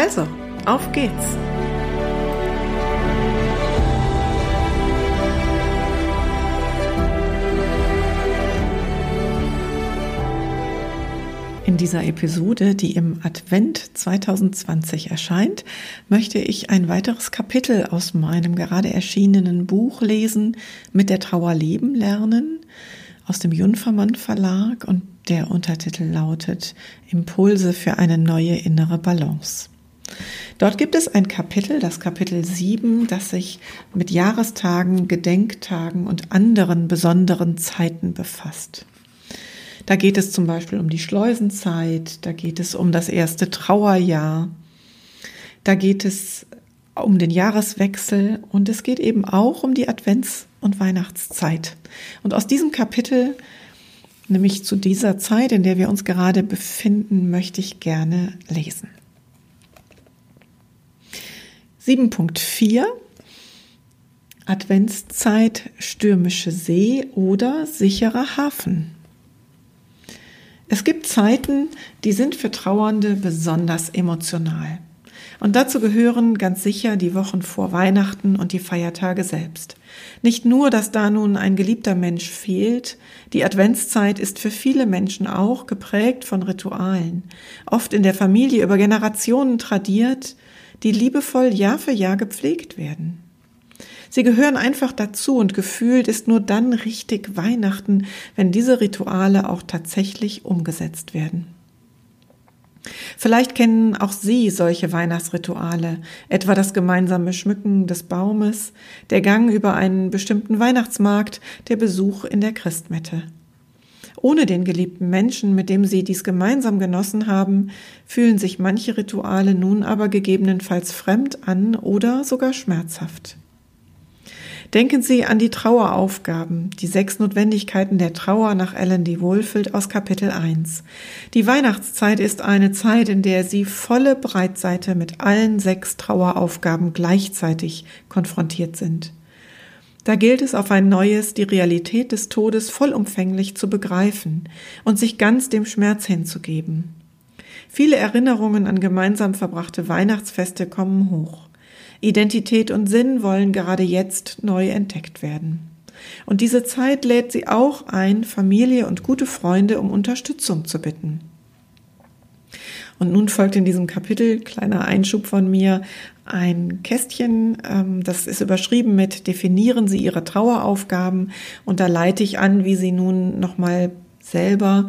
Also, auf geht's! In dieser Episode, die im Advent 2020 erscheint, möchte ich ein weiteres Kapitel aus meinem gerade erschienenen Buch lesen, mit der Trauer leben lernen, aus dem Junfermann Verlag und der Untertitel lautet Impulse für eine neue innere Balance. Dort gibt es ein Kapitel, das Kapitel 7, das sich mit Jahrestagen, Gedenktagen und anderen besonderen Zeiten befasst. Da geht es zum Beispiel um die Schleusenzeit, da geht es um das erste Trauerjahr, da geht es um den Jahreswechsel und es geht eben auch um die Advents- und Weihnachtszeit. Und aus diesem Kapitel, nämlich zu dieser Zeit, in der wir uns gerade befinden, möchte ich gerne lesen. 7.4 Adventszeit, stürmische See oder sicherer Hafen. Es gibt Zeiten, die sind für Trauernde besonders emotional. Und dazu gehören ganz sicher die Wochen vor Weihnachten und die Feiertage selbst. Nicht nur, dass da nun ein geliebter Mensch fehlt, die Adventszeit ist für viele Menschen auch geprägt von Ritualen, oft in der Familie über Generationen tradiert, die liebevoll Jahr für Jahr gepflegt werden. Sie gehören einfach dazu und gefühlt ist nur dann richtig Weihnachten, wenn diese Rituale auch tatsächlich umgesetzt werden. Vielleicht kennen auch Sie solche Weihnachtsrituale, etwa das gemeinsame Schmücken des Baumes, der Gang über einen bestimmten Weihnachtsmarkt, der Besuch in der Christmette. Ohne den geliebten Menschen, mit dem Sie dies gemeinsam genossen haben, fühlen sich manche Rituale nun aber gegebenenfalls fremd an oder sogar schmerzhaft. Denken Sie an die Traueraufgaben, die sechs Notwendigkeiten der Trauer nach Ellen D. Wohlfeld aus Kapitel 1. Die Weihnachtszeit ist eine Zeit, in der Sie volle Breitseite mit allen sechs Traueraufgaben gleichzeitig konfrontiert sind. Da gilt es auf ein neues, die Realität des Todes vollumfänglich zu begreifen und sich ganz dem Schmerz hinzugeben. Viele Erinnerungen an gemeinsam verbrachte Weihnachtsfeste kommen hoch. Identität und Sinn wollen gerade jetzt neu entdeckt werden. Und diese Zeit lädt sie auch ein, Familie und gute Freunde um Unterstützung zu bitten. Und nun folgt in diesem Kapitel, kleiner Einschub von mir, ein Kästchen, ähm, das ist überschrieben mit Definieren Sie Ihre Traueraufgaben. Und da leite ich an, wie Sie nun nochmal selber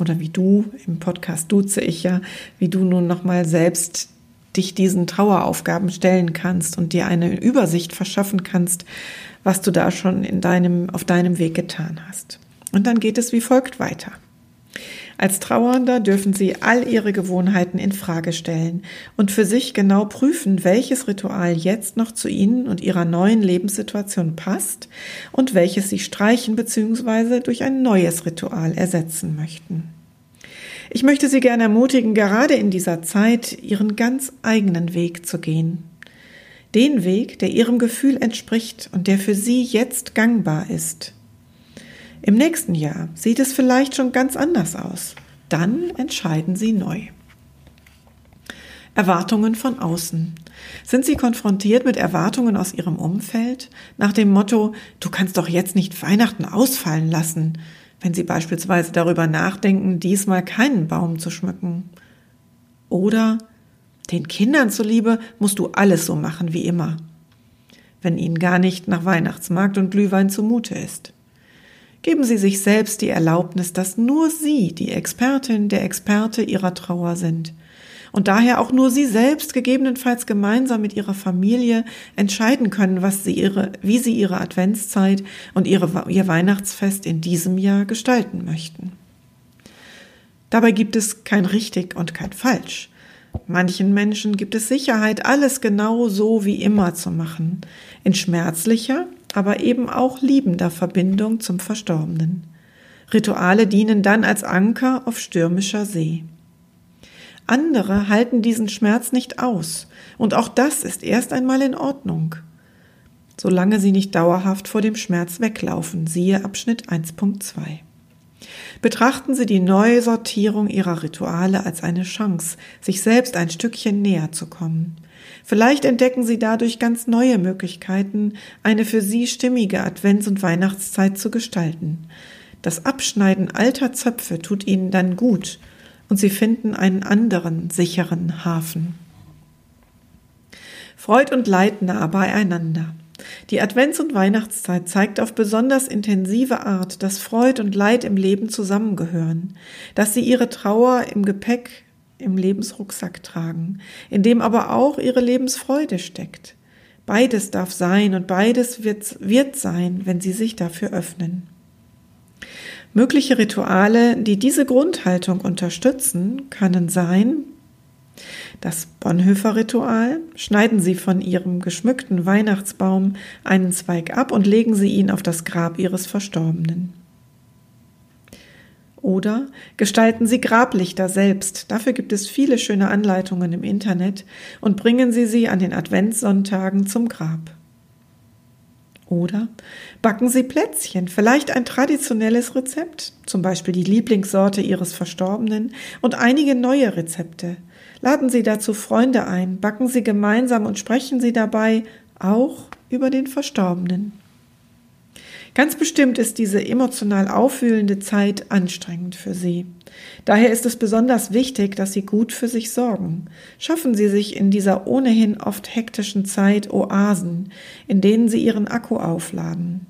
oder wie du, im Podcast duze ich ja, wie du nun nochmal selbst dich diesen Traueraufgaben stellen kannst und dir eine Übersicht verschaffen kannst, was du da schon in deinem, auf deinem Weg getan hast. Und dann geht es wie folgt weiter. Als Trauernder dürfen Sie all Ihre Gewohnheiten in Frage stellen und für sich genau prüfen, welches Ritual jetzt noch zu Ihnen und Ihrer neuen Lebenssituation passt und welches Sie streichen bzw. durch ein neues Ritual ersetzen möchten. Ich möchte Sie gerne ermutigen, gerade in dieser Zeit Ihren ganz eigenen Weg zu gehen. Den Weg, der Ihrem Gefühl entspricht und der für Sie jetzt gangbar ist. Im nächsten Jahr sieht es vielleicht schon ganz anders aus. Dann entscheiden Sie neu. Erwartungen von außen. Sind Sie konfrontiert mit Erwartungen aus Ihrem Umfeld? Nach dem Motto, du kannst doch jetzt nicht Weihnachten ausfallen lassen wenn Sie beispielsweise darüber nachdenken, diesmal keinen Baum zu schmücken. Oder den Kindern zuliebe musst du alles so machen wie immer, wenn ihnen gar nicht nach Weihnachtsmarkt und Glühwein zumute ist. Geben Sie sich selbst die Erlaubnis, dass nur Sie die Expertin, der Experte Ihrer Trauer sind und daher auch nur Sie selbst gegebenenfalls gemeinsam mit Ihrer Familie entscheiden können, was Sie ihre, wie Sie Ihre Adventszeit und ihre, Ihr Weihnachtsfest in diesem Jahr gestalten möchten. Dabei gibt es kein richtig und kein falsch. Manchen Menschen gibt es Sicherheit, alles genau so wie immer zu machen, in schmerzlicher, aber eben auch liebender Verbindung zum Verstorbenen. Rituale dienen dann als Anker auf stürmischer See. Andere halten diesen Schmerz nicht aus, und auch das ist erst einmal in Ordnung, solange sie nicht dauerhaft vor dem Schmerz weglaufen, siehe Abschnitt 1.2. Betrachten Sie die Neusortierung Ihrer Rituale als eine Chance, sich selbst ein Stückchen näher zu kommen. Vielleicht entdecken Sie dadurch ganz neue Möglichkeiten, eine für Sie stimmige Advents- und Weihnachtszeit zu gestalten. Das Abschneiden alter Zöpfe tut Ihnen dann gut und Sie finden einen anderen sicheren Hafen. Freud und Leid nah beieinander. Die Advents- und Weihnachtszeit zeigt auf besonders intensive Art, dass Freud und Leid im Leben zusammengehören, dass sie ihre Trauer im Gepäck, im Lebensrucksack tragen, in dem aber auch ihre Lebensfreude steckt. Beides darf sein und beides wird, wird sein, wenn sie sich dafür öffnen. Mögliche Rituale, die diese Grundhaltung unterstützen, können sein das Bonhoeffer-Ritual. Schneiden Sie von Ihrem geschmückten Weihnachtsbaum einen Zweig ab und legen Sie ihn auf das Grab Ihres Verstorbenen. Oder gestalten Sie Grablichter selbst. Dafür gibt es viele schöne Anleitungen im Internet und bringen Sie sie an den Adventssonntagen zum Grab. Oder backen Sie Plätzchen, vielleicht ein traditionelles Rezept, zum Beispiel die Lieblingssorte Ihres Verstorbenen und einige neue Rezepte. Laden Sie dazu Freunde ein, backen Sie gemeinsam und sprechen Sie dabei auch über den Verstorbenen. Ganz bestimmt ist diese emotional aufwühlende Zeit anstrengend für Sie. Daher ist es besonders wichtig, dass Sie gut für sich sorgen. Schaffen Sie sich in dieser ohnehin oft hektischen Zeit Oasen, in denen Sie Ihren Akku aufladen.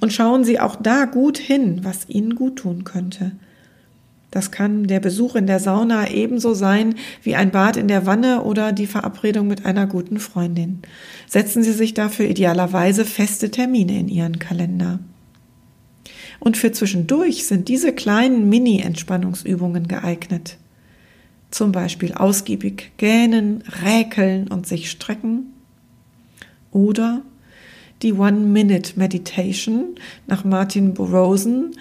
Und schauen Sie auch da gut hin, was Ihnen gut tun könnte. Das kann der Besuch in der Sauna ebenso sein wie ein Bad in der Wanne oder die Verabredung mit einer guten Freundin. Setzen Sie sich dafür idealerweise feste Termine in Ihren Kalender. Und für zwischendurch sind diese kleinen Mini-Entspannungsübungen geeignet. Zum Beispiel ausgiebig gähnen, räkeln und sich strecken. Oder die One-Minute-Meditation nach Martin Borosen,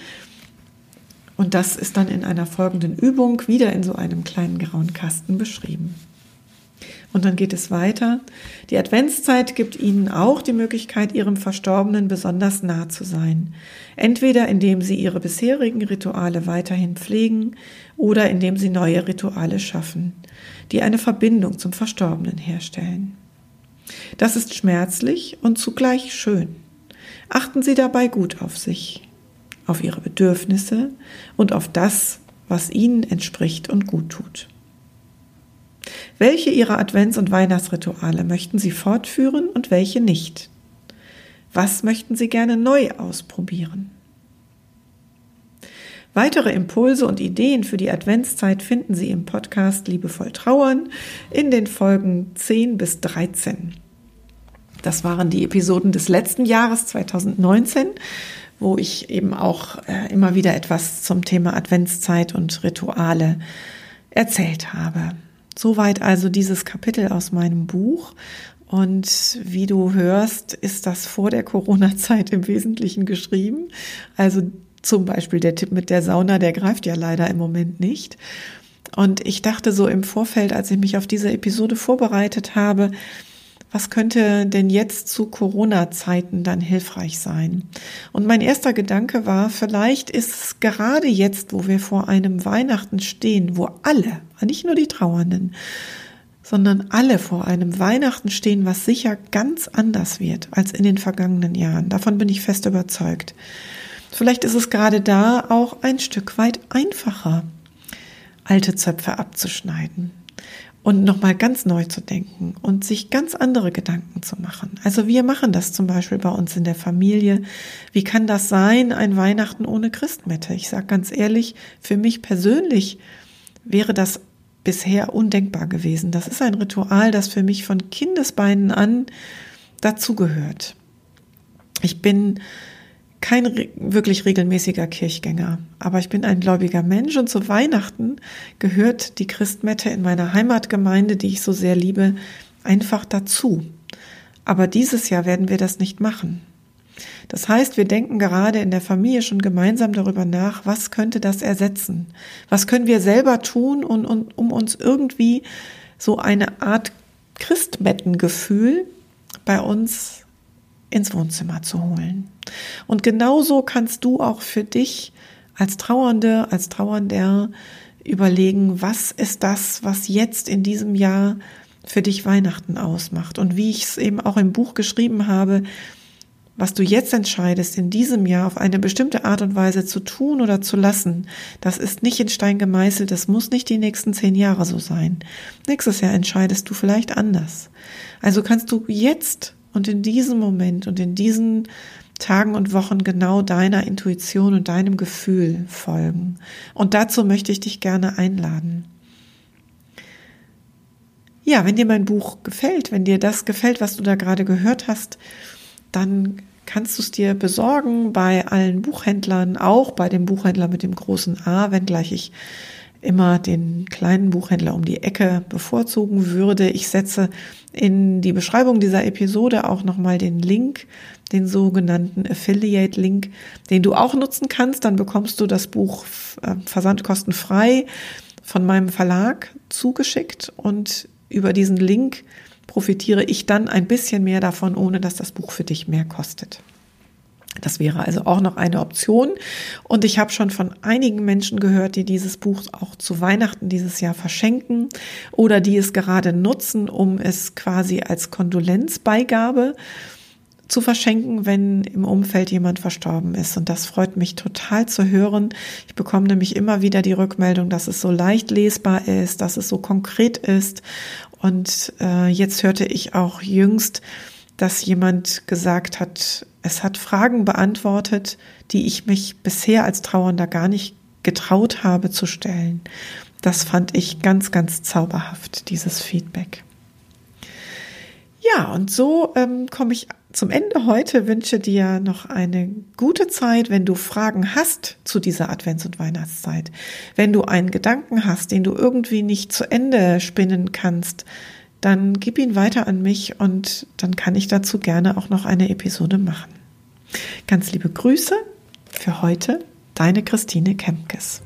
und das ist dann in einer folgenden Übung wieder in so einem kleinen grauen Kasten beschrieben. Und dann geht es weiter. Die Adventszeit gibt Ihnen auch die Möglichkeit, Ihrem Verstorbenen besonders nah zu sein. Entweder indem Sie Ihre bisherigen Rituale weiterhin pflegen oder indem Sie neue Rituale schaffen, die eine Verbindung zum Verstorbenen herstellen. Das ist schmerzlich und zugleich schön. Achten Sie dabei gut auf sich auf ihre Bedürfnisse und auf das, was ihnen entspricht und gut tut. Welche ihrer Advents- und Weihnachtsrituale möchten Sie fortführen und welche nicht? Was möchten Sie gerne neu ausprobieren? Weitere Impulse und Ideen für die Adventszeit finden Sie im Podcast Liebevoll Trauern in den Folgen 10 bis 13. Das waren die Episoden des letzten Jahres 2019 wo ich eben auch äh, immer wieder etwas zum Thema Adventszeit und Rituale erzählt habe. Soweit also dieses Kapitel aus meinem Buch. Und wie du hörst, ist das vor der Corona-Zeit im Wesentlichen geschrieben. Also zum Beispiel der Tipp mit der Sauna, der greift ja leider im Moment nicht. Und ich dachte so im Vorfeld, als ich mich auf diese Episode vorbereitet habe, was könnte denn jetzt zu Corona-Zeiten dann hilfreich sein? Und mein erster Gedanke war, vielleicht ist es gerade jetzt, wo wir vor einem Weihnachten stehen, wo alle, nicht nur die Trauernden, sondern alle vor einem Weihnachten stehen, was sicher ganz anders wird als in den vergangenen Jahren. Davon bin ich fest überzeugt. Vielleicht ist es gerade da auch ein Stück weit einfacher, alte Zöpfe abzuschneiden und nochmal ganz neu zu denken und sich ganz andere Gedanken zu machen. Also wir machen das zum Beispiel bei uns in der Familie. Wie kann das sein, ein Weihnachten ohne Christmette? Ich sage ganz ehrlich, für mich persönlich wäre das bisher undenkbar gewesen. Das ist ein Ritual, das für mich von Kindesbeinen an dazugehört. Ich bin kein wirklich regelmäßiger Kirchgänger, aber ich bin ein gläubiger Mensch und zu Weihnachten gehört die Christmette in meiner Heimatgemeinde, die ich so sehr liebe, einfach dazu. Aber dieses Jahr werden wir das nicht machen. Das heißt, wir denken gerade in der Familie schon gemeinsam darüber nach, was könnte das ersetzen? Was können wir selber tun, um, um uns irgendwie so eine Art Christmettengefühl bei uns ins Wohnzimmer zu holen. Und genauso kannst du auch für dich als Trauernde, als Trauernder überlegen, was ist das, was jetzt in diesem Jahr für dich Weihnachten ausmacht. Und wie ich es eben auch im Buch geschrieben habe, was du jetzt entscheidest, in diesem Jahr auf eine bestimmte Art und Weise zu tun oder zu lassen, das ist nicht in Stein gemeißelt, das muss nicht die nächsten zehn Jahre so sein. Nächstes Jahr entscheidest du vielleicht anders. Also kannst du jetzt und in diesem Moment und in diesen Tagen und Wochen genau deiner Intuition und deinem Gefühl folgen. Und dazu möchte ich dich gerne einladen. Ja, wenn dir mein Buch gefällt, wenn dir das gefällt, was du da gerade gehört hast, dann kannst du es dir besorgen bei allen Buchhändlern, auch bei dem Buchhändler mit dem großen A, wenngleich ich immer den kleinen Buchhändler um die Ecke bevorzugen würde. Ich setze in die Beschreibung dieser Episode auch nochmal den Link, den sogenannten Affiliate-Link, den du auch nutzen kannst. Dann bekommst du das Buch äh, versandkostenfrei von meinem Verlag zugeschickt und über diesen Link profitiere ich dann ein bisschen mehr davon, ohne dass das Buch für dich mehr kostet. Das wäre also auch noch eine Option. Und ich habe schon von einigen Menschen gehört, die dieses Buch auch zu Weihnachten dieses Jahr verschenken oder die es gerade nutzen, um es quasi als Kondolenzbeigabe zu verschenken, wenn im Umfeld jemand verstorben ist. Und das freut mich total zu hören. Ich bekomme nämlich immer wieder die Rückmeldung, dass es so leicht lesbar ist, dass es so konkret ist. Und äh, jetzt hörte ich auch jüngst, dass jemand gesagt hat, es hat Fragen beantwortet, die ich mich bisher als Trauernder gar nicht getraut habe zu stellen. Das fand ich ganz, ganz zauberhaft, dieses Feedback. Ja, und so ähm, komme ich zum Ende heute, wünsche dir noch eine gute Zeit, wenn du Fragen hast zu dieser Advents- und Weihnachtszeit. Wenn du einen Gedanken hast, den du irgendwie nicht zu Ende spinnen kannst, dann gib ihn weiter an mich und dann kann ich dazu gerne auch noch eine Episode machen. Ganz liebe Grüße für heute, deine Christine Kempkes.